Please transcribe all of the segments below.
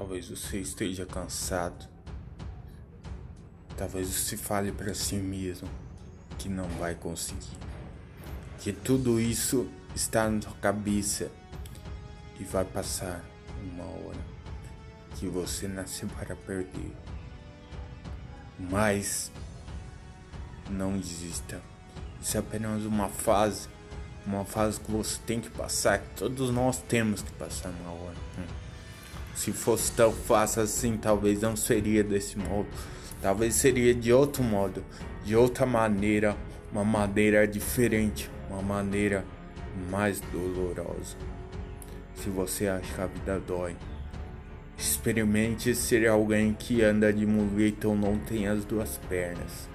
Talvez você esteja cansado. Talvez você fale para si mesmo que não vai conseguir. Que tudo isso está na sua cabeça e vai passar uma hora que você nasceu para perder. Mas não desista. Isso é apenas uma fase, uma fase que você tem que passar, que todos nós temos que passar uma hora. Se fosse tão fácil assim, talvez não seria desse modo. Talvez seria de outro modo, de outra maneira, uma maneira diferente, uma maneira mais dolorosa. Se você acha que a vida dói, experimente ser alguém que anda de muleta ou não tem as duas pernas.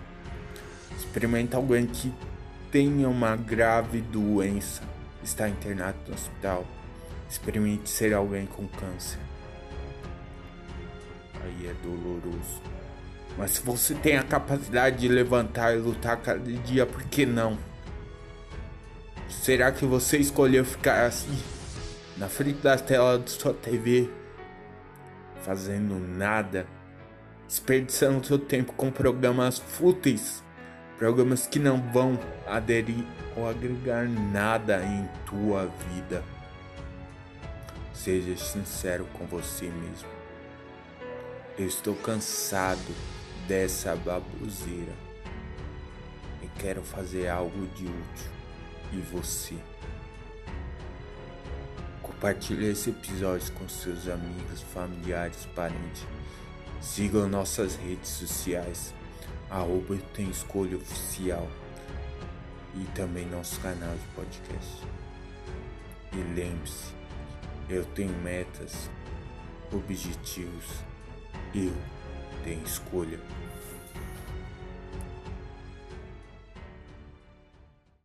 Experimente alguém que tenha uma grave doença, está internado no hospital. Experimente ser alguém com câncer. Aí é doloroso. Mas se você tem a capacidade de levantar e lutar cada dia, por que não? Será que você escolheu ficar assim, na frente da tela da sua TV, fazendo nada, desperdiçando seu tempo com programas fúteis, programas que não vão aderir ou agregar nada em tua vida? Seja sincero com você mesmo. Eu estou cansado dessa baboseira e quero fazer algo de útil. E você? Compartilhe esse episódio com seus amigos, familiares, parentes. Sigam nossas redes sociais, arroba tem escolha oficial e também nosso canal de podcast. E lembre-se, eu tenho metas, objetivos, eu tenho escolha.